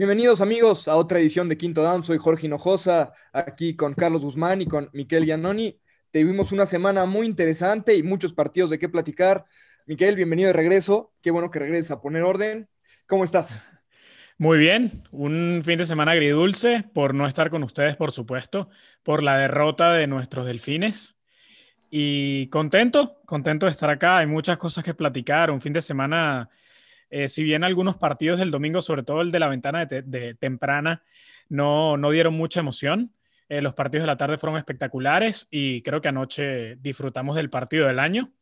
Bienvenidos amigos a otra edición de Quinto Down. Soy Jorge Hinojosa, aquí con Carlos Guzmán y con Miquel Giannoni. Tuvimos una semana muy interesante y muchos partidos de qué platicar. Miquel, bienvenido de regreso. Qué bueno que regreses a poner orden. ¿Cómo estás? Muy bien, un fin de semana agridulce por no estar con ustedes, por supuesto, por la derrota de nuestros delfines. Y contento, contento de estar acá. Hay muchas cosas que platicar. Un fin de semana eh, si bien algunos partidos del domingo, sobre todo el de la ventana de, temprana, no, no, dieron mucha emoción, eh, los partidos de la tarde fueron espectaculares y creo que anoche disfrutamos del partido del año.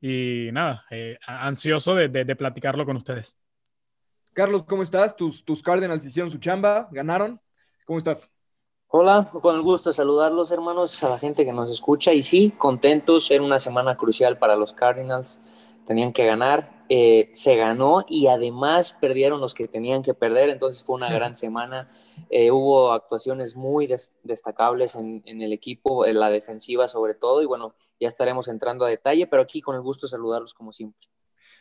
Y nada, eh, ansioso de, de, platicarlo con ustedes. Carlos, ¿cómo estás? Tus, tus Cardinals hicieron su chamba, ganaron. ¿Cómo estás? Hola, con el gusto de saludarlos, hermanos, a la gente que nos escucha. Y sí, contentos, era una semana crucial para los Cardinals tenían que ganar, eh, se ganó y además perdieron los que tenían que perder, entonces fue una gran semana. Eh, hubo actuaciones muy destacables en, el equipo, en la defensiva sobre todo, y bueno, ya estaremos entrando a detalle, pero aquí con el gusto de saludarlos como siempre.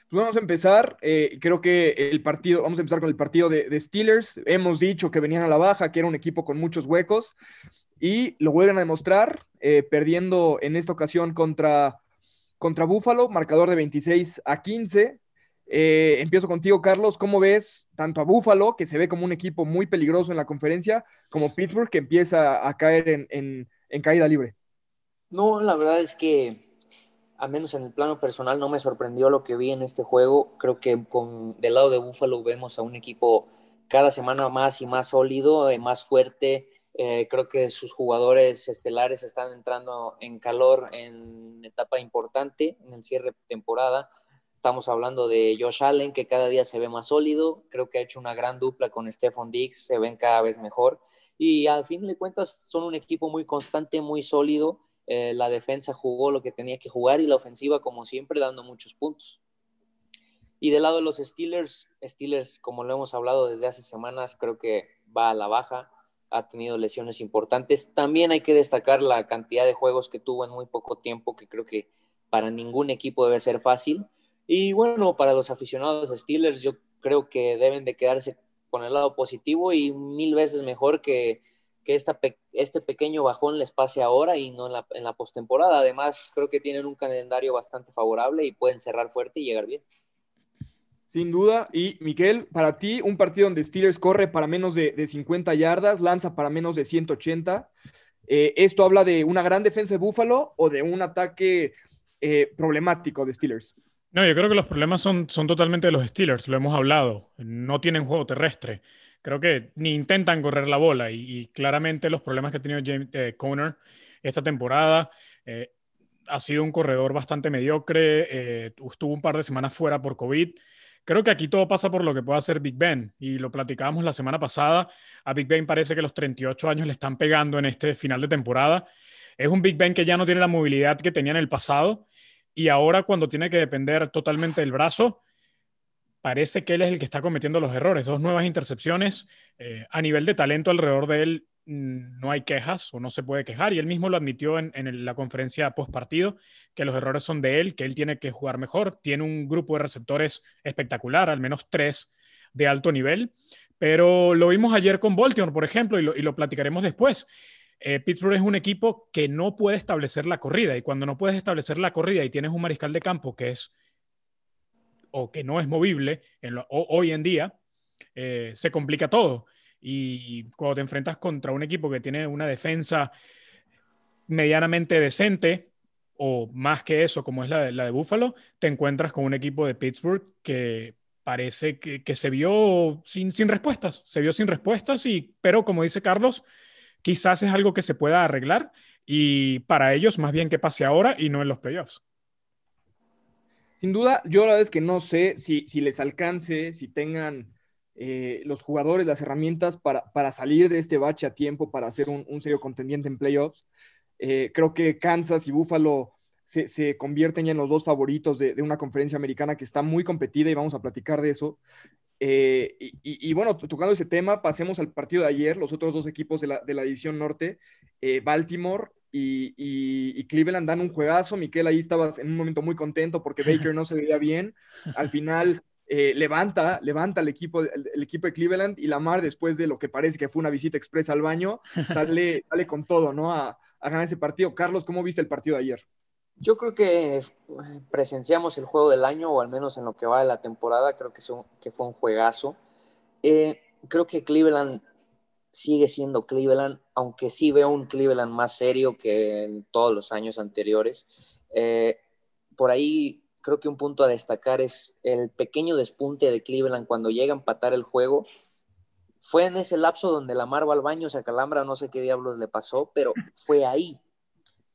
Pues vamos a empezar, eh, creo que el partido, vamos a empezar con el partido de, Steelers. Hemos dicho que venían a la baja, que era un equipo con muchos huecos, y lo vuelven a demostrar, perdiendo en esta ocasión contra contra Búfalo, marcador de 26 a 15. Eh, empiezo contigo, Carlos. ¿Cómo ves tanto a Búfalo, que se ve como un equipo muy peligroso en la conferencia, como Pittsburgh, que empieza a caer en, caída libre? No, la verdad es que, al menos en el plano personal, no me sorprendió lo que vi en este juego. Creo que con, del lado de Búfalo vemos a un equipo cada semana más y más sólido, eh, más fuerte, eh, creo que sus jugadores estelares están entrando en calor en etapa importante en el cierre de temporada. Estamos hablando de Josh Allen, que cada día se ve más sólido. Creo que ha hecho una gran dupla con Stephon Diggs, se ven cada vez mejor. Y al fin de cuentas son un equipo muy constante, muy sólido. Eh, la defensa jugó lo que tenía que jugar y la ofensiva, como siempre, dando muchos puntos. Y del lado de los Steelers, Steelers, como lo hemos hablado desde hace semanas, creo que va a la baja ha tenido lesiones importantes. También hay que destacar la cantidad de juegos que tuvo en muy poco tiempo, que creo que para ningún equipo debe ser fácil. Y bueno, para los aficionados Steelers, yo creo que deben de quedarse con el lado positivo y mil veces mejor que, que esta este pequeño bajón les pase ahora y no en la, en la postemporada. Además, creo que tienen un calendario bastante favorable y pueden cerrar fuerte y llegar bien. Sin duda. Y Miquel, para ti, un partido donde Steelers corre para menos de, 50 yardas, lanza para menos de 180. Eh, ¿Esto habla de una gran defensa de Buffalo o de un ataque eh, problemático de Steelers? No, yo creo que los problemas son, son totalmente de los Steelers, lo hemos hablado. No tienen juego terrestre. Creo que ni intentan correr la bola y, claramente los problemas que ha tenido James eh, Conner esta temporada. ha sido un corredor bastante mediocre, estuvo un par de semanas fuera por COVID. Creo que aquí todo pasa por lo que puede hacer Big Ben y lo platicábamos la semana pasada. A Big Ben parece que los 38 años le están pegando en este final de temporada. Es un Big Ben que ya no tiene la movilidad que tenía en el pasado y ahora cuando tiene que depender totalmente del brazo, parece que él es el que está cometiendo los errores. Dos nuevas intercepciones eh, a nivel de talento alrededor de él Mm, no hay quejas o no se puede quejar. Y él mismo lo admitió en, la conferencia post partido, que los errores son de él, que él tiene que jugar mejor. Tiene un grupo de receptores espectacular, al menos tres de alto nivel. Pero lo vimos ayer con Baltimore, por ejemplo, y lo, platicaremos después. Eh, Pittsburgh es un equipo que no puede establecer la corrida. Y cuando no puedes establecer la corrida y tienes un mariscal de campo que es o que no es movible hoy en día, eh, se complica todo. Y cuando te enfrentas contra un equipo que tiene una defensa medianamente decente, o más que eso, como es la de, la Buffalo, te encuentras con un equipo de Pittsburgh que parece que, se vio sin, sin, respuestas, se vio sin respuestas, y, pero como dice Carlos, quizás es algo que se pueda arreglar y para ellos más bien que pase ahora y no en los playoffs. Sin duda, yo la verdad es que no sé si, si les alcance, si tengan eh, los jugadores las herramientas para, salir de este bache a tiempo, para ser un, serio contendiente en playoffs. Eh, creo que Kansas y Buffalo se, convierten ya en los dos favoritos de, una conferencia americana que está muy competida y vamos a platicar de eso. Eh, y, bueno, tocando ese tema, pasemos al partido de ayer, los otros dos equipos de la, de la división norte, Baltimore y, Cleveland dan un juegazo. Miquel, ahí estabas en un momento muy contento porque Baker no se veía bien. Al final eh, levanta, levanta el equipo, el, equipo de Cleveland y Lamar, después de lo que parece que fue una visita expresa al baño, sale, sale con todo, ¿no? A, ganar ese partido. Carlos, ¿cómo viste el partido de ayer? Yo creo que eh, presenciamos el juego del año, o al menos en lo que va de la temporada, creo que, que fue un juegazo. Eh, creo que Cleveland sigue siendo Cleveland, aunque sí veo un Cleveland más serio que en todos los años anteriores. por ahí creo que un punto a destacar es el pequeño despunte de Cleveland cuando llega a empatar el juego. Fue en ese lapso donde la va al baño, se acalambra, no sé qué diablos le pasó, pero fue ahí.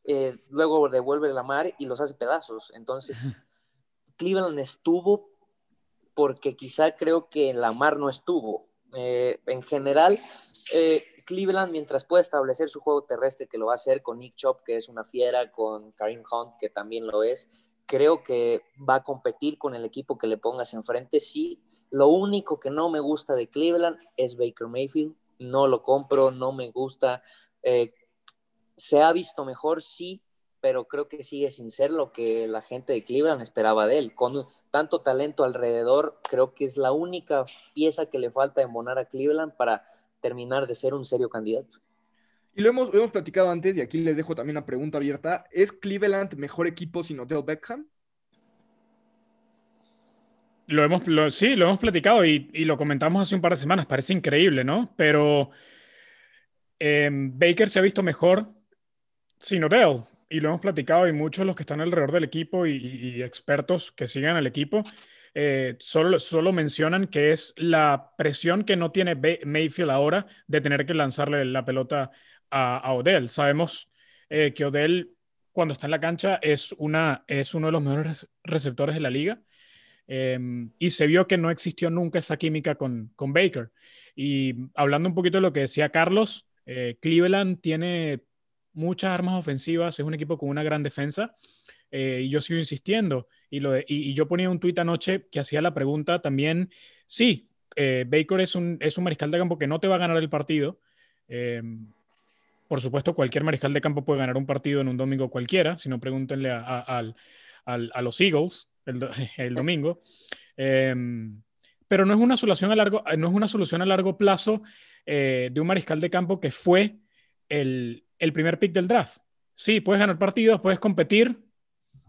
Eh, luego devuelve la mar y los hace pedazos. Entonces, Cleveland estuvo porque quizá creo que la mar no estuvo. Eh, en general, eh, Cleveland, mientras puede establecer su juego terrestre, que lo va a hacer con Nick Chop, que es una fiera, con Karim Hunt, que también lo es, creo que va a competir con el equipo que le pongas enfrente. Sí, lo único que no me gusta de Cleveland es Baker Mayfield. No lo compro, no me gusta. Eh, se ha visto mejor, sí, pero creo que sigue sin ser lo que la gente de Cleveland esperaba de él. Con tanto talento alrededor, creo que es la única pieza que le falta embonar a Cleveland para terminar de ser un serio candidato. Y lo hemos, hemos platicado antes, y aquí les dejo también una pregunta abierta. ¿Es Cleveland mejor equipo sin Odell Beckham? Lo hemos, sí, lo hemos platicado y, lo comentamos hace un par de semanas. Parece increíble, ¿no? Pero em, Baker se ha visto mejor sin Odell. Y lo hemos platicado y muchos los que están alrededor del equipo y, expertos que siguen al equipo eh, solo, solo mencionan que es la presión que no tiene Mayfield ahora de tener que lanzarle la pelota a, Odell. Sabemos eh, que Odell, cuando está en la cancha, es, una, es uno de los mejores receptores de la liga. Em, y se vio que no existió nunca esa química con, con Baker. Y hablando un poquito de lo que decía Carlos, eh, Cleveland tiene muchas armas ofensivas, es un equipo con una gran defensa. Eh, y yo sigo insistiendo. Y, yo ponía un tuit anoche que hacía la pregunta también, sí, Baker es un, es un mariscal de campo que no te va a ganar el partido, em, por supuesto, cualquier mariscal de campo puede ganar un partido en un domingo cualquiera, si no pregúntenle a, los Eagles el, domingo. Em, pero no es una solución a largo, no es una solución a largo plazo eh, de un mariscal de campo que fue el, primer pick del draft. Sí, puedes ganar partidos, puedes competir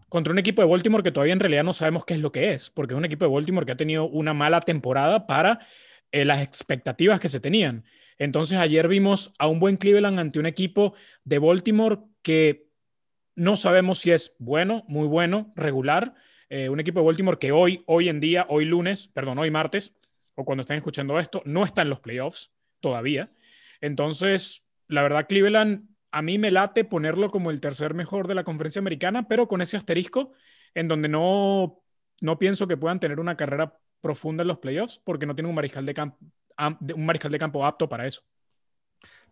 contra un equipo de Baltimore que todavía en realidad no sabemos qué es lo que es, porque es un equipo de Baltimore que ha tenido una mala temporada para eh, las expectativas que se tenían. Entonces ayer vimos a un buen Cleveland ante un equipo de Baltimore que no sabemos si es bueno, muy bueno, regular. Eh, un equipo de Baltimore que hoy, hoy en día, hoy lunes, perdón, hoy martes, o cuando estén escuchando esto, no está en los playoffs todavía. Entonces, la verdad, Cleveland a mí me late ponerlo como el tercer mejor de la conferencia americana, pero con ese asterisco en donde no, no pienso que puedan tener una carrera profunda en los playoffs porque no tienen un mariscal de campo un mariscal de campo apto para eso.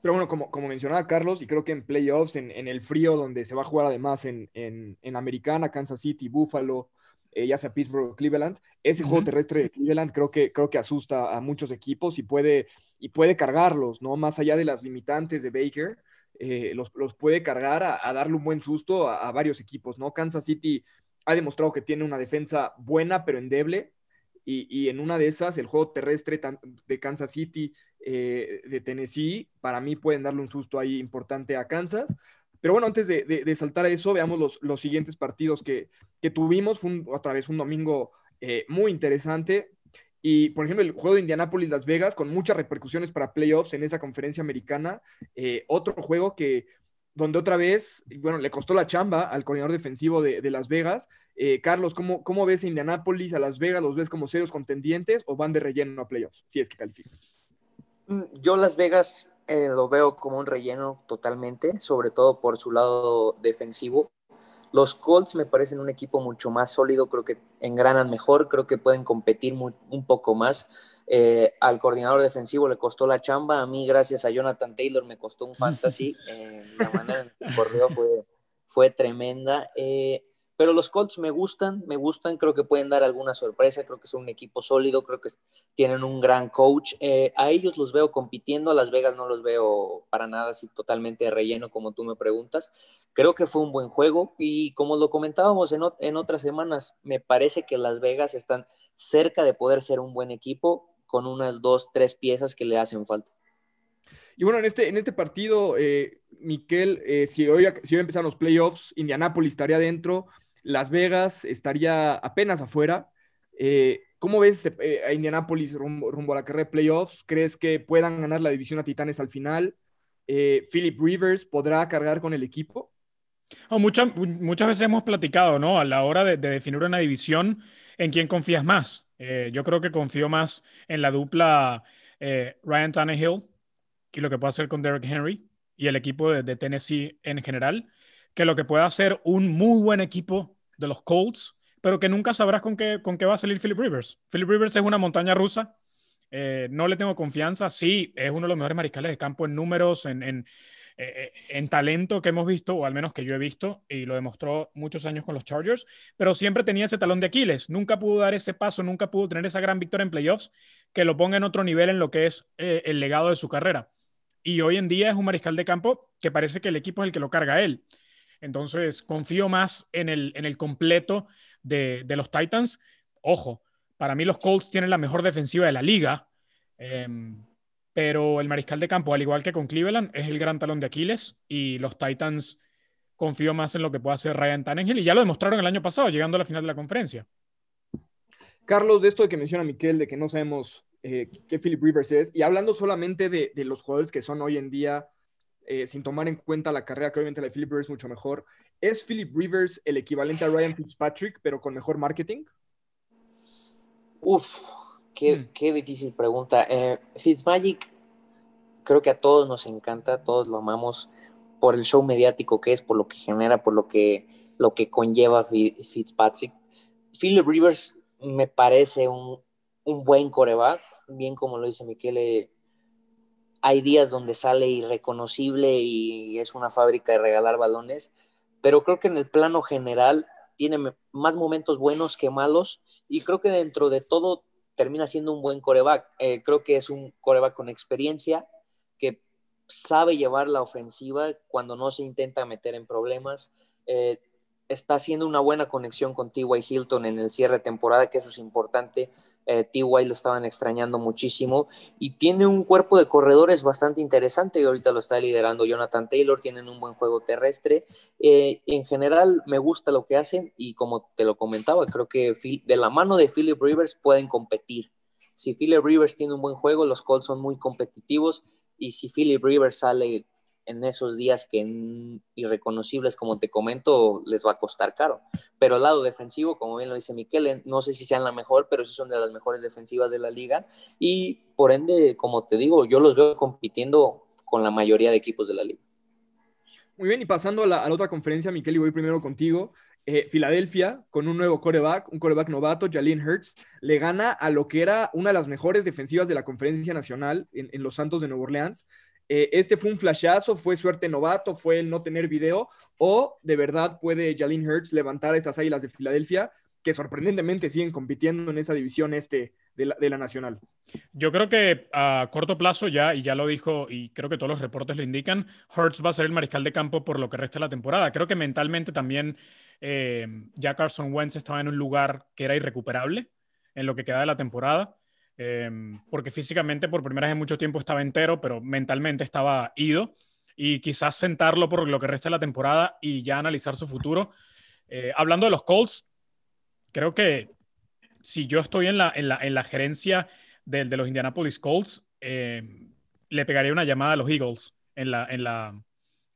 Pero bueno, como, como mencionaba Carlos, y creo que en playoffs, en, en el frío, donde se va a jugar además en, en, en Americana, Kansas City, Buffalo, eh, ya sea Pittsburgh Cleveland, ese juego terrestre de Cleveland creo que, creo que asusta a muchos equipos y puede, y puede cargarlos, ¿no? Más allá de las limitantes de Baker, eh, los, los, puede cargar a, darle un buen susto a, varios equipos, ¿no? Kansas City ha demostrado que tiene una defensa buena pero endeble, y, en una de esas, el juego terrestre de Kansas City, eh, de Tennessee, para mí pueden darle un susto ahí importante a Kansas. Pero bueno, antes de, saltar a eso, veamos los, siguientes partidos que, tuvimos. Fue otra vez un domingo eh, muy interesante. Y, por ejemplo, el juego de Indianapolis-Las Vegas, con muchas repercusiones para playoffs en esa conferencia americana. Eh, otro juego que, donde otra vez, bueno, le costó la chamba al coordinador defensivo de, Las Vegas. Eh, Carlos, ¿cómo, ¿cómo, ves a Indianapolis, a Las Vegas? ¿Los ves como serios contendientes o van de relleno a playoffs? Si es que califican. Mm, yo Las Vegas eh, lo veo como un relleno totalmente, sobre todo por su lado defensivo. Los Colts me parecen un equipo mucho más sólido, creo que engranan mejor, creo que pueden competir un poco más. Eh, al coordinador defensivo le costó la chamba, a mí gracias a Jonathan Taylor me costó un fantasy, eh, la manera en que corrió fue, fue tremenda. Eh, Pero los Colts me gustan, me gustan, creo que pueden dar alguna sorpresa, creo que son un equipo sólido, creo que tienen un gran coach. Eh, a ellos los veo compitiendo, a Las Vegas no los veo para nada así totalmente relleno como tú me preguntas. Creo que fue un buen juego y como lo comentábamos en, en otras semanas, me parece que Las Vegas están cerca de poder ser un buen equipo con unas dos, tres piezas que le hacen falta. Y bueno, en este, en este partido, eh, Miquel, eh, si, hoy, si hoy empezaron los playoffs, Indianápolis estaría dentro, Las Vegas estaría apenas afuera. Eh, ¿Cómo ves a Indianápolis rumbo, a la carrera de playoffs? ¿Crees que puedan ganar la división a Titanes al final? ¿Philip Rivers podrá cargar con el equipo? Oh, muchas, veces hemos platicado, ¿no? A la hora de, de definir una división, ¿en quién confías más? yo creo que confío más en la dupla Ryan Tannehill y lo que puede hacer con Derrick Henry y el equipo de, Tennessee en general, que lo que puede hacer un muy buen equipo de los Colts, pero que nunca sabrás con qué, con qué va a salir Philip Rivers. Philip Rivers es una montaña rusa, eh, no le tengo confianza, sí, es uno de los mejores mariscales de campo en números, en, en, eh, en, talento que hemos visto, o al menos que yo he visto, y lo demostró muchos años con los Chargers, pero siempre tenía ese talón de Aquiles, nunca pudo dar ese paso, nunca pudo tener esa gran victoria en playoffs que lo ponga en otro nivel en lo que es eh, el legado de su carrera y hoy en día es un mariscal de campo que parece que el equipo es el que lo carga a él. Entonces, confío más en el, en el completo de, los Titans. Ojo, para mí los Colts tienen la mejor defensiva de la liga, em, pero el mariscal de campo, al igual que con Cleveland, es el gran talón de Aquiles y los Titans confío más en lo que pueda hacer Ryan Tannehill y ya lo demostraron el año pasado, llegando a la final de la conferencia. Carlos, de esto de que menciona Miquel, de que no sabemos eh, que Philip Rivers es. Y hablando solamente de, los jugadores que son hoy en día, eh, sin tomar en cuenta la carrera, que obviamente la de Philip Rivers es mucho mejor, ¿es Philip Rivers el equivalente a Ryan Fitzpatrick, pero con mejor marketing? Uf, qué, hmm. qué difícil pregunta. Eh, Fitzmagic, creo que a todos nos encanta, todos lo amamos por el show mediático que es, por lo que genera, por lo que, lo que conlleva Fitzpatrick. Philip Rivers me parece un, un buen coreback, bien como lo dice Miquel, hay días donde sale irreconocible y es una fábrica de regalar balones, pero creo que en el plano general tiene más momentos buenos que malos y creo que dentro de todo termina siendo un buen coreback. Eh, creo que es un coreback con experiencia que sabe llevar la ofensiva cuando no se intenta meter en problemas. Eh, está haciendo una buena conexión con T.Y. Hilton en el cierre de temporada, que eso es importante eh, T.Y. lo estaban extrañando muchísimo y tiene un cuerpo de corredores bastante interesante y ahorita lo está liderando Jonathan Taylor, tienen un buen juego terrestre. Eh, en general me gusta lo que hacen y como te lo comentaba, creo que de la mano de Philip Rivers pueden competir. Si Philip Rivers tiene un buen juego, los Colts son muy competitivos y si Philip Rivers sale en esos días que irreconocibles, como te comento, les va a costar caro. Pero al lado defensivo, como bien lo dice Miquel, no sé si sean la mejor, pero sí son de las mejores defensivas de la liga. Y por ende, como te digo, yo los veo compitiendo con la mayoría de equipos de la liga. Muy bien, y pasando a la, otra conferencia, Miquel, y voy primero contigo. Eh, Filadelfia, con un nuevo coreback, un coreback novato, Jalen Hurts, le gana a lo que era una de las mejores defensivas de la conferencia nacional en, en los Santos de Nueva Orleans. Eh, este fue un flashazo, fue suerte novato, fue el no tener video, o de verdad puede Jalen Hurts levantar a estas águilas de Filadelfia, que sorprendentemente siguen compitiendo en esa división este de la, nacional. Yo creo que a corto plazo ya, y ya lo dijo, y creo que todos los reportes lo indican, Hurts va a ser el mariscal de campo por lo que resta de la temporada. Creo que mentalmente también eh, ya Carson Wentz estaba en un lugar que era irrecuperable en lo que queda de la temporada. Em, porque físicamente por primera vez en mucho tiempo estaba entero, pero mentalmente estaba ido, y quizás sentarlo por lo que resta de la temporada y ya analizar su futuro. Eh, hablando de los Colts, creo que si yo estoy en la, en la, en la gerencia de, de, los Indianapolis Colts, em, le pegaría una llamada a los Eagles en, la, en, la,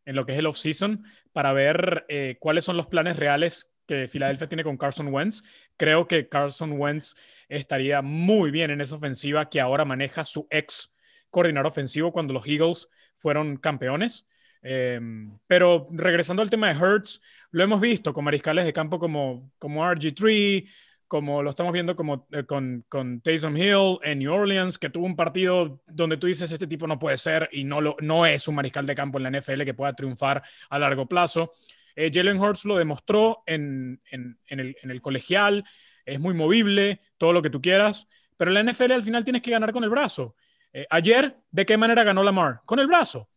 en lo que es el off-season para ver eh, cuáles son los planes reales que Filadelfia tiene con Carson Wentz. Creo que Carson Wentz estaría muy bien en esa ofensiva que ahora maneja su ex coordinador ofensivo cuando los Eagles fueron campeones. Em, pero regresando al tema de Hertz, lo hemos visto con mariscales de campo como, como RG3, como lo estamos viendo como, eh, con, con Taysom Hill en New Orleans, que tuvo un partido donde tú dices, este tipo no puede ser y no, lo, no es un mariscal de campo en la NFL que pueda triunfar a largo plazo. Eh, Jalen Hurts lo demostró en, el, colegial, es muy movible, todo lo que tú quieras, pero la NFL al final tienes que ganar con el brazo. Eh, ayer, ¿de qué manera ganó Lamar? Con el brazo.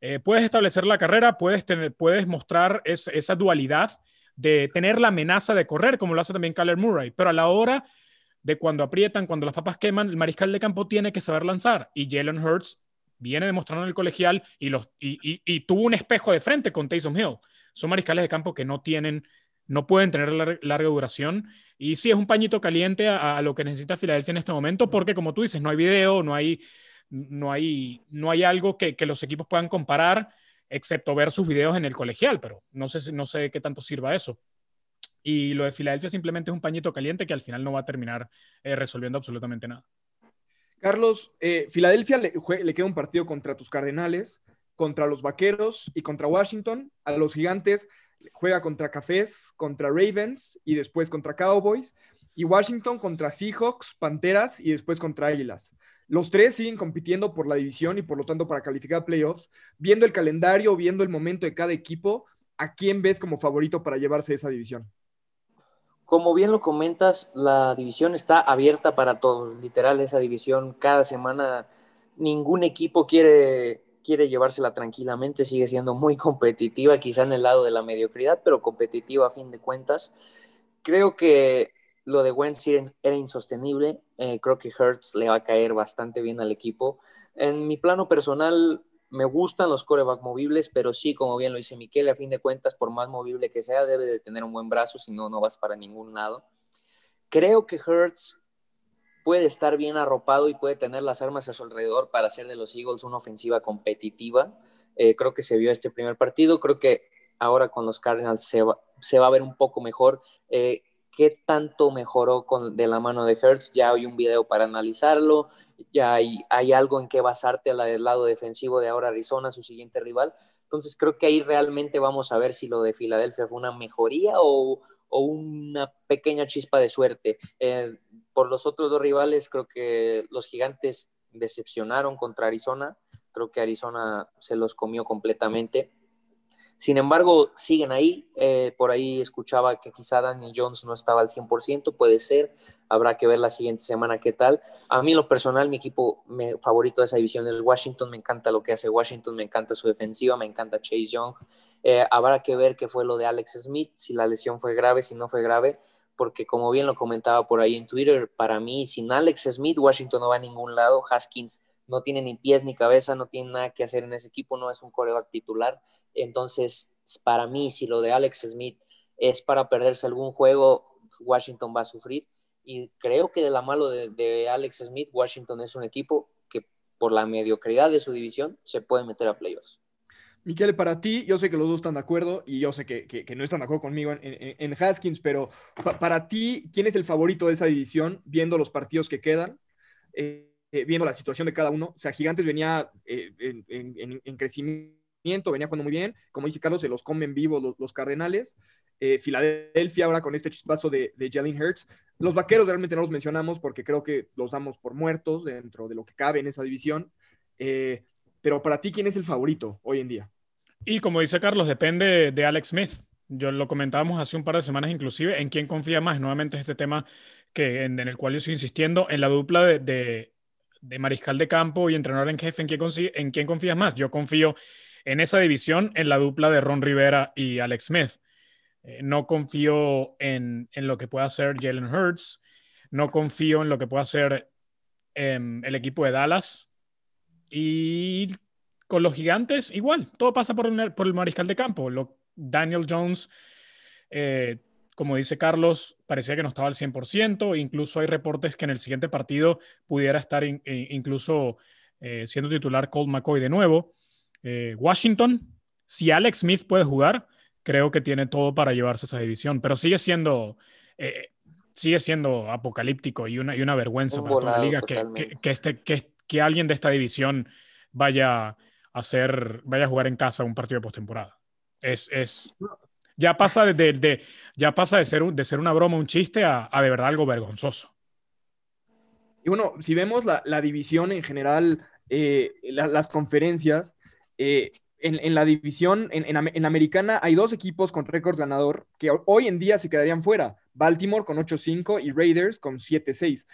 Eh, puedes establecer la carrera, puedes, mostrar esa dualidad de tener la amenaza de correr, como lo hace también Kyler Murray, pero a la hora de cuando aprietan, cuando las papas queman, el mariscal de campo tiene que saber lanzar. Y Jalen Hurts viene demostrando en el colegial y, y, tuvo un espejo de frente con Taysom Hill. Son mariscales de campo que no tienen, no pueden tener larga duración. Y sí, es un pañito caliente a, lo que necesita Filadelfia en este momento, porque como tú dices, no hay video, no hay, no hay, no hay algo que, los equipos puedan comparar, excepto ver sus videos en el colegial, pero no sé, no sé qué tanto sirva eso. Y lo de Filadelfia simplemente es un pañito caliente que al final no va a terminar eh, resolviendo absolutamente nada. Carlos, eh, Filadelfia le, le, queda un partido contra tus Cardenales, contra los Vaqueros y contra Washington. A los Gigantes juega contra Cafés, contra Ravens y después contra Cowboys. Y Washington contra Seahawks, Panteras y después contra Águilas. Los tres siguen compitiendo por la división y por lo tanto para calificar playoffs. Viendo el calendario, viendo el momento de cada equipo, ¿a quién ves como favorito para llevarse esa división? Como bien lo comentas, la división está abierta para todos. Literal, esa división cada semana ningún equipo quiere, quiere llevársela tranquilamente, sigue siendo muy competitiva, quizá en el lado de la mediocridad, pero competitiva a fin de cuentas. Creo que lo de Wentz era insostenible, eh, creo que Hertz le va a caer bastante bien al equipo. En mi plano personal, me gustan los coreback movibles, pero sí, como bien lo dice Miquel, a fin de cuentas, por más movible que sea, debe de tener un buen brazo, si no, no vas para ningún lado. Creo que Hertz puede estar bien arropado y puede tener las armas a su alrededor para hacer de los Eagles una ofensiva competitiva. Eh, creo que se vio este primer partido, creo que ahora con los Cardinals se va, se va a ver un poco mejor. Eh, qué tanto mejoró con, de la mano de Hertz. Ya hay un video para analizarlo, ya hay, hay algo en qué basarte al lado defensivo de ahora Arizona, su siguiente rival. Entonces creo que ahí realmente vamos a ver si lo de Filadelfia fue una mejoría o, o una pequeña chispa de suerte. Eh, por los otros dos rivales, creo que los gigantes decepcionaron contra Arizona. Creo que Arizona se los comió completamente. Sin embargo, siguen ahí. Eh, por ahí escuchaba que quizá Daniel Jones no estaba al 100%, puede ser. Habrá que ver la siguiente semana qué tal. A mí, en lo personal, mi equipo favorito de esa división es Washington. Me encanta lo que hace Washington, me encanta su defensiva, me encanta Chase Young. Eh, habrá que ver qué fue lo de Alex Smith, si la lesión fue grave, si no fue grave, porque como bien lo comentaba por ahí en Twitter, para mí, sin Alex Smith, Washington no va a ningún lado. Haskins no tiene ni pies ni cabeza, no tiene nada que hacer en ese equipo, no es un coreback titular. Entonces, para mí, si lo de Alex Smith es para perderse algún juego, Washington va a sufrir. Y creo que de la mano de, Alex Smith, Washington es un equipo que por la mediocridad de su división se puede meter a playoffs. Miquel, para ti, yo sé que los dos están de acuerdo y yo sé que, no están de acuerdo conmigo en, Haskins, pero para ti, ¿quién es el favorito de esa división viendo los partidos que quedan? Eh, eh, viendo la situación de cada uno. O sea, Gigantes venía eh, en, crecimiento, venía jugando muy bien. Como dice Carlos, se los comen vivos los, Cardenales. Filadelfia ahora con este chispazo de, de Jalen Hurts. Los vaqueros realmente no los mencionamos porque creo que los damos por muertos dentro de lo que cabe en esa división. pero para ti, ¿quién es el favorito hoy en día? Y como dice Carlos, depende de Alex Smith. Yo lo comentábamos hace un par de semanas inclusive, en quién confía más. Nuevamente este tema que, en, el cual yo estoy insistiendo, en la dupla de, mariscal de campo y entrenador en jefe, ¿en quién, ¿en confías más? Yo confío en esa división, en la dupla de Ron Rivera y Alex Smith. Eh, no confío en, lo que pueda hacer Jalen Hurts, no confío en lo que pueda hacer em, el equipo de Dallas. Y con los gigantes, igual, todo pasa por, por el mariscal de campo. Lo, Daniel Jones eh, como dice Carlos, parecía que no estaba al 100%, incluso hay reportes que en el siguiente partido pudiera estar e, incluso eh, siendo titular Colt McCoy de nuevo. Eh, Washington, si Alex Smith puede jugar, creo que tiene todo para llevarse esa división, pero sigue siendo, eh, sigue siendo apocalíptico y una, y una vergüenza para toda la liga que, que, este, que, que alguien de esta división vaya hacer, vaya a jugar en casa un partido de postemporada. Es, es, ya pasa de, ya pasa de, ser, de ser una broma, un chiste, a, de verdad algo vergonzoso. Y bueno, si vemos la, división en general, eh, las conferencias, eh, en, la división, en, en, la americana, hay dos equipos con récord ganador que hoy en día se quedarían fuera. Baltimore con 8-5 y Raiders con 7-6.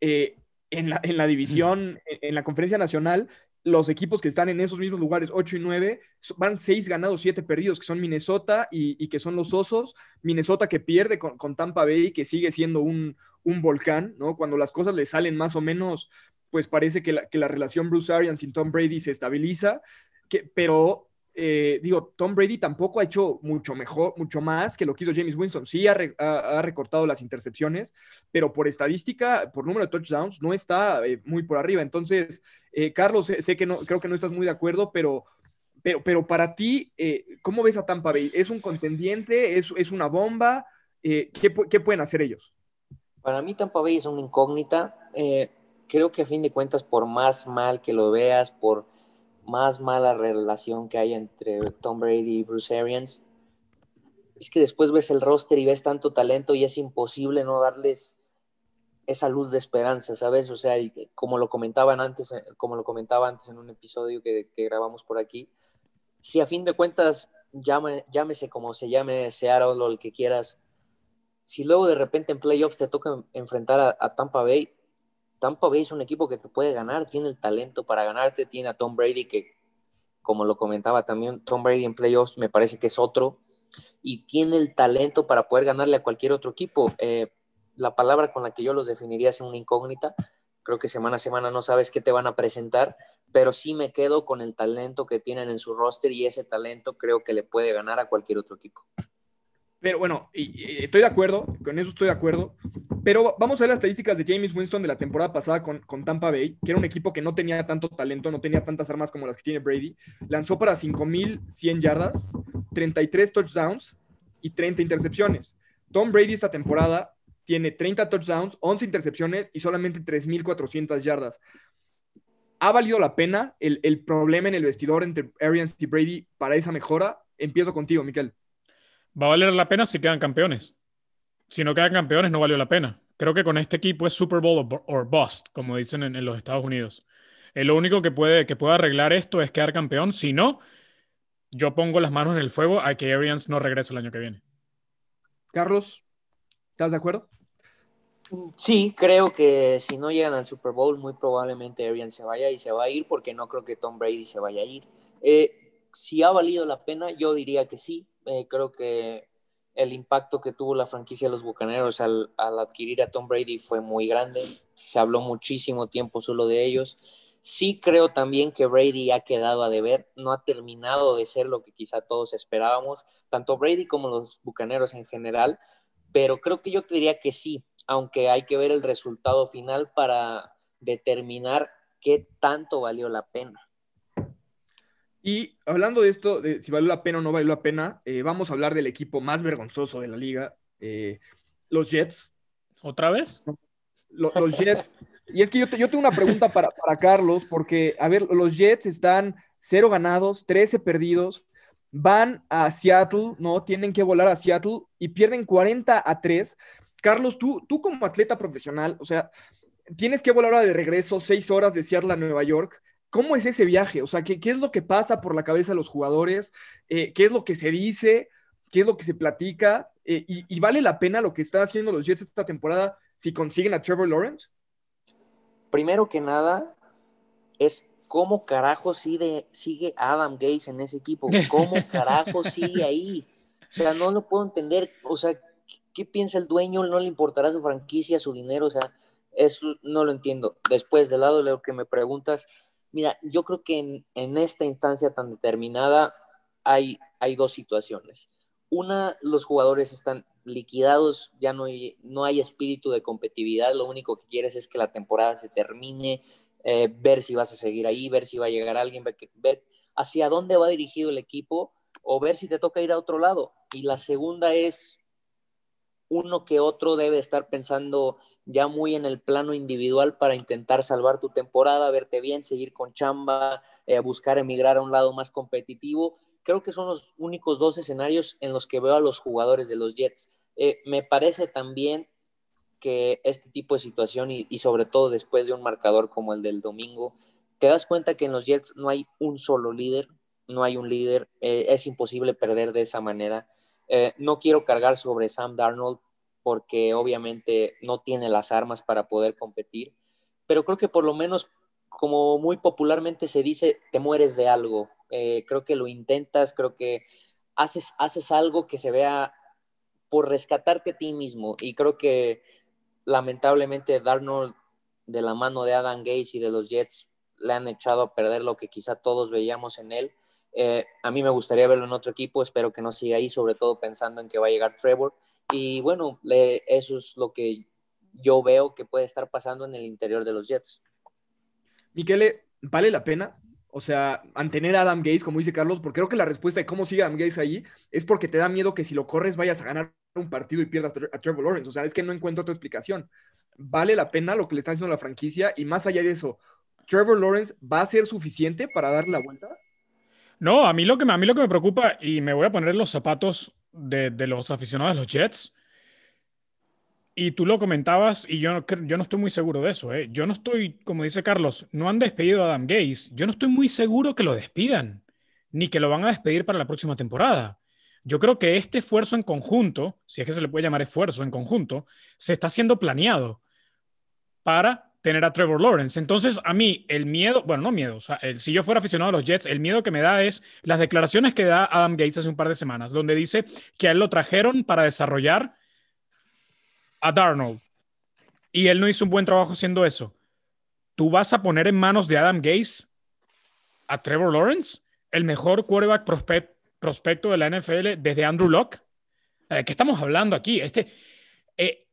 Eh, en, la, en la división, en la conferencia nacional, los equipos que están en esos mismos lugares, 8 y 9, van 6 ganados, 7 perdidos, que son Minnesota y, que son los Osos. Minnesota que pierde con, Tampa Bay, que sigue siendo un, volcán, ¿no? Cuando las cosas le salen más o menos, pues parece que la, que la relación Bruce Arians y Tom Brady se estabiliza, que, pero eh, digo, Tom Brady tampoco ha hecho mucho mejor, mucho más que lo que hizo James Winston. Sí ha, recortado las intercepciones, pero por estadística, por número de touchdowns, no está eh, muy por arriba. Entonces, eh, Carlos, sé, que no, creo que no estás muy de acuerdo, pero, pero, pero para ti, ¿cómo ves a Tampa Bay? ¿Es un contendiente? ¿Es, es una bomba? ¿qué, ¿qué, pueden hacer ellos? Para mí, Tampa Bay es una incógnita. creo que a fin de cuentas, por más mal que lo veas, por más mala relación que hay entre Tom Brady y Bruce Arians, es que después ves el roster y ves tanto talento y es imposible no darles esa luz de esperanza, ¿sabes? O sea, como lo comentaban antes, como lo comentaba antes en un episodio que, grabamos por aquí, si a fin de cuentas, llámese como se llame Seattle o el que quieras, si luego de repente en playoffs te toca enfrentar a Tampa Bay, Tampa es un equipo que te puede ganar, tiene el talento para ganarte, tiene a Tom Brady que, como lo comentaba también, Tom Brady en playoffs me parece que es otro, y tiene el talento para poder ganarle a cualquier otro equipo. Eh, la palabra con la que yo los definiría es una incógnita. Creo que semana a semana no sabes qué te van a presentar, pero sí me quedo con el talento que tienen en su roster y ese talento creo que le puede ganar a cualquier otro equipo. Pero bueno, estoy de acuerdo, con eso estoy de acuerdo. Pero vamos a ver las estadísticas de James Winston de la temporada pasada con, con, Tampa Bay, que era un equipo que no tenía tanto talento, no tenía tantas armas como las que tiene Brady. Lanzó para 5.100 yardas, 33 touchdowns y 30 intercepciones. Tom Brady esta temporada tiene 30 touchdowns, 11 intercepciones y solamente 3.400 yardas. ¿Ha valido la pena el, el problema en el vestidor entre Arians y Brady para esa mejora? Empiezo contigo, Miquel va a valer la pena si quedan campeones. Si no quedan campeones, no valió la pena. Creo que con este equipo es Super Bowl o bust, como dicen en, los Estados Unidos. Eh, lo único que puede, que puede arreglar esto es quedar campeón. Si no, yo pongo las manos en el fuego a que Arians no regrese el año que viene. Carlos, ¿estás de acuerdo? Sí, creo que si no llegan al Super Bowl, muy probablemente Arians se vaya y se va a ir porque no creo que Tom Brady se vaya a ir. Eh, si ha valido la pena, yo diría que sí. Eh, creo que el impacto que tuvo la franquicia de los Bucaneros al, adquirir a Tom Brady fue muy grande. Se habló muchísimo tiempo solo de ellos. Sí creo también que Brady ha quedado a deber, no ha terminado de ser lo que quizá todos esperábamos, tanto Brady como los Bucaneros en general, pero creo que yo diría que sí, aunque hay que ver el resultado final para determinar qué tanto valió la pena. Y hablando de esto, de si valió la pena o no valió la pena, eh, vamos a hablar del equipo más vergonzoso de la liga, eh, los Jets. ¿Otra vez? Los, Jets. y es que yo, tengo una pregunta para, Carlos, porque, a ver, los Jets están cero ganados, 13 perdidos, van a Seattle, ¿no? Tienen que volar a Seattle y pierden 40 a 3. Carlos, tú, tú como atleta profesional, o sea, tienes que volar ahora de regreso, seis horas de Seattle a Nueva York. ¿Cómo es ese viaje? O sea, ¿qué, qué es lo que pasa por la cabeza de los jugadores? Eh, ¿Qué es lo que se dice? ¿Qué es lo que se platica? Eh, y, vale la pena lo que están haciendo los Jets esta temporada si consiguen a Trevor Lawrence? Primero que nada, es cómo carajo sigue, sigue Adam Gaze en ese equipo. ¿Cómo carajo sigue ahí? O sea, no lo puedo entender. O sea, ¿qué piensa el dueño? ¿No le importará su franquicia, su dinero? O sea, eso no lo entiendo. Después, del lado de lo que me preguntas, Mira, yo creo que en, esta instancia tan determinada hay, hay dos situaciones. Una, los jugadores están liquidados, ya no hay, no hay espíritu de competitividad, lo único que quieres es que la temporada se termine, eh, ver si vas a seguir ahí, ver si va a llegar alguien, ver, ver hacia dónde va dirigido el equipo o ver si te toca ir a otro lado. Y la segunda es uno que otro debe estar pensando ya muy en el plano individual para intentar salvar tu temporada, verte bien, seguir con chamba, eh, buscar emigrar a un lado más competitivo. Creo que son los únicos dos escenarios en los que veo a los jugadores de los Jets. Eh, me parece también que este tipo de situación y, sobre todo después de un marcador como el del domingo, te das cuenta que en los Jets no hay un solo líder, no hay un líder, eh, es imposible perder de esa manera. Eh, no quiero cargar sobre Sam Darnold porque obviamente no tiene las armas para poder competir, pero creo que por lo menos, como muy popularmente se dice, te mueres de algo. Eh, creo que lo intentas, creo que haces, haces algo que se vea por rescatarte a ti mismo y creo que lamentablemente Darnold de la mano de Adam Gates y de los Jets le han echado a perder lo que quizá todos veíamos en él. Eh, a mí me gustaría verlo en otro equipo, espero que no siga ahí, sobre todo pensando en que va a llegar Trevor. Y bueno, eso es lo que yo veo que puede estar pasando en el interior de los Jets. Miquele, ¿vale la pena? O sea, mantener a Adam Gates, como dice Carlos, porque creo que la respuesta de cómo sigue Adam Gates ahí es porque te da miedo que si lo corres vayas a ganar un partido y pierdas a Trevor Lawrence. O sea, es que no encuentro otra explicación vale la pena lo que le está haciendo la franquicia y más allá de eso, Trevor Lawrence va a ser suficiente para darle la vuelta? No, a mí lo que me, a mí lo que me preocupa, y me voy a poner los zapatos de, los aficionados de los Jets, y tú lo comentabas, y yo, yo no estoy muy seguro de eso. ¿eh? Yo no estoy, como dice Carlos, no han despedido a Adam Gaze. Yo no estoy muy seguro que lo despidan, ni que lo van a despedir para la próxima temporada. Yo creo que este esfuerzo en conjunto, si es que se le puede llamar esfuerzo en conjunto, se está siendo planeado para tener a Trevor Lawrence. Entonces, a mí el miedo, bueno, no miedo, o sea, si yo fuera aficionado a los Jets, el miedo que me da es las declaraciones que da Adam Gates hace un par de semanas, donde dice que a él lo trajeron para desarrollar a Darnold y él no hizo un buen trabajo haciendo eso. ¿Tú vas a poner en manos de Adam Gates a Trevor Lawrence, el mejor quarterback prospecto de la NFL desde Andrew Locke? ¿De qué estamos hablando aquí? Este, eh,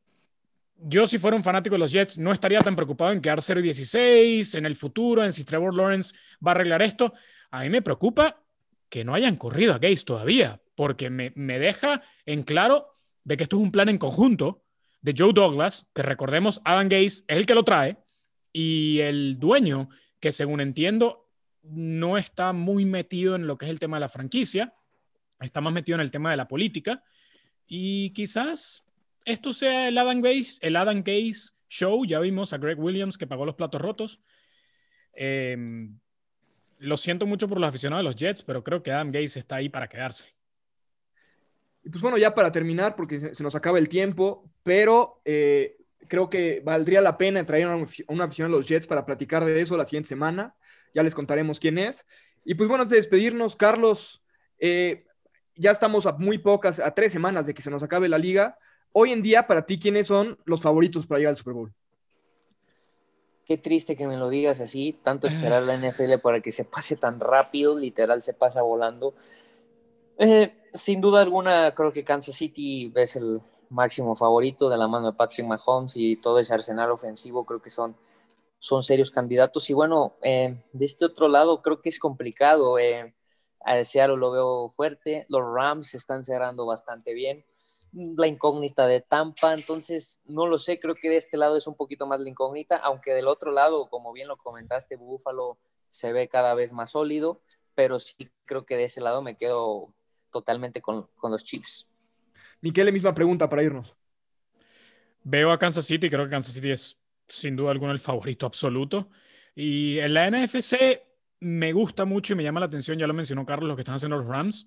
yo si fuera un fanático de los Jets no estaría tan preocupado en quedar 0-16 en el futuro, en si Trevor Lawrence va a arreglar esto. A mí me preocupa que no hayan corrido a Gates todavía, porque me, me deja en claro de que esto es un plan en conjunto de Joe Douglas, que recordemos, Adam Gates es el que lo trae, y el dueño, que según entiendo, no está muy metido en lo que es el tema de la franquicia, está más metido en el tema de la política, y quizás esto sea el Adam Gaze, el Adam Gaze Show. Ya vimos a Greg Williams que pagó los platos rotos. Em, lo siento mucho por los aficionados de los Jets, pero creo que Adam Gaze está ahí para quedarse. Y pues bueno, ya para terminar, porque se, nos acaba el tiempo, pero eh, creo que valdría la pena traer una, una afición a los Jets para platicar de eso la siguiente semana. Ya les contaremos quién es. Y pues bueno, antes de despedirnos, Carlos, eh, ya estamos a muy pocas, a tres semanas de que se nos acabe la liga. Hoy en día, para ti, ¿quiénes son los favoritos para llegar al Super Bowl? Qué triste que me lo digas así, tanto esperar la NFL para que se pase tan rápido, literal se pasa volando. Eh, sin duda alguna, creo que Kansas City es el máximo favorito de la mano de Patrick Mahomes y todo ese arsenal ofensivo, creo que son, son serios candidatos. Y bueno, eh, de este otro lado, creo que es complicado. Eh, a Seattle lo veo fuerte, los Rams se están cerrando bastante bien la incógnita de Tampa, entonces no lo sé, creo que de este lado es un poquito más la incógnita, aunque del otro lado, como bien lo comentaste, Búfalo se ve cada vez más sólido, pero sí creo que de ese lado me quedo totalmente con, los Chiefs. Miquel, misma pregunta para irnos. Veo a Kansas City, creo que Kansas City es sin duda alguna el favorito absoluto. Y en la NFC me gusta mucho y me llama la atención, ya lo mencionó Carlos, lo que están haciendo los Rams,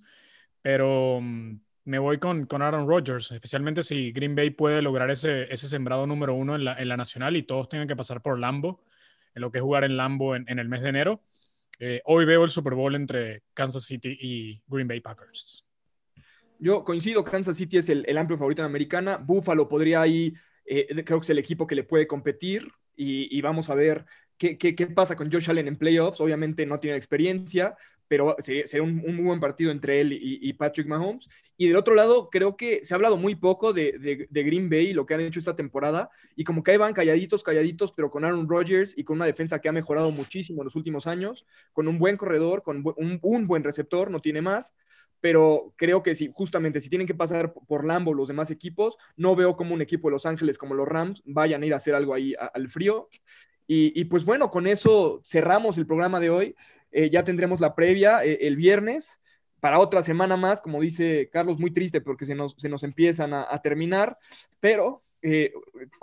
pero mm, me voy con, con Aaron Rodgers, especialmente si Green Bay puede lograr ese, ese sembrado número uno en la, en la, nacional y todos tengan que pasar por Lambo, en lo que es jugar en Lambo en, en el mes de enero. Eh, hoy veo el Super Bowl entre Kansas City y Green Bay Packers. Yo coincido, Kansas City es el, el amplio favorito en Americana. Buffalo podría ahí, eh, creo que es el equipo que le puede competir y, y vamos a ver ¿Qué, qué, qué, pasa con Josh Allen en playoffs? Obviamente no tiene experiencia, pero sería, un, muy buen partido entre él y, Patrick Mahomes. Y del otro lado, creo que se ha hablado muy poco de, Green Bay lo que han hecho esta temporada, y como que ahí van calladitos, calladitos, pero con Aaron Rodgers y con una defensa que ha mejorado muchísimo en los últimos años, con un buen corredor, con un, buen receptor, no tiene más, pero creo que si justamente si tienen que pasar por Lambo los demás equipos, no veo como un equipo de Los Ángeles como los Rams vayan a ir a hacer algo ahí al frío. y, pues bueno, con eso cerramos el programa de hoy. Eh, ya tendremos la previa eh, el viernes para otra semana más, como dice Carlos, muy triste porque se nos, se nos empiezan a, terminar, pero eh,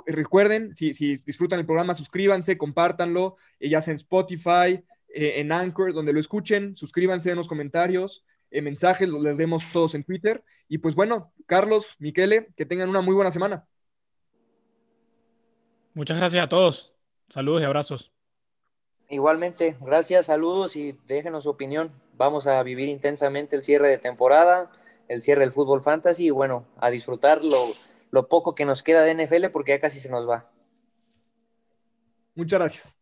recuerden, si, disfrutan el programa, suscríbanse, compártanlo, ya sea en Spotify, en Anchor, donde lo escuchen, suscríbanse en los comentarios, en mensajes, los leemos todos en Twitter. Y pues bueno, Carlos, Miquele, que tengan una muy buena semana. Muchas gracias a todos. Saludos y abrazos. Igualmente, gracias, saludos y déjenos su opinión. Vamos a vivir intensamente el cierre de temporada, el cierre del fútbol fantasy y bueno, a disfrutar lo, lo poco que nos queda de NFL porque ya casi se nos va. Muchas gracias.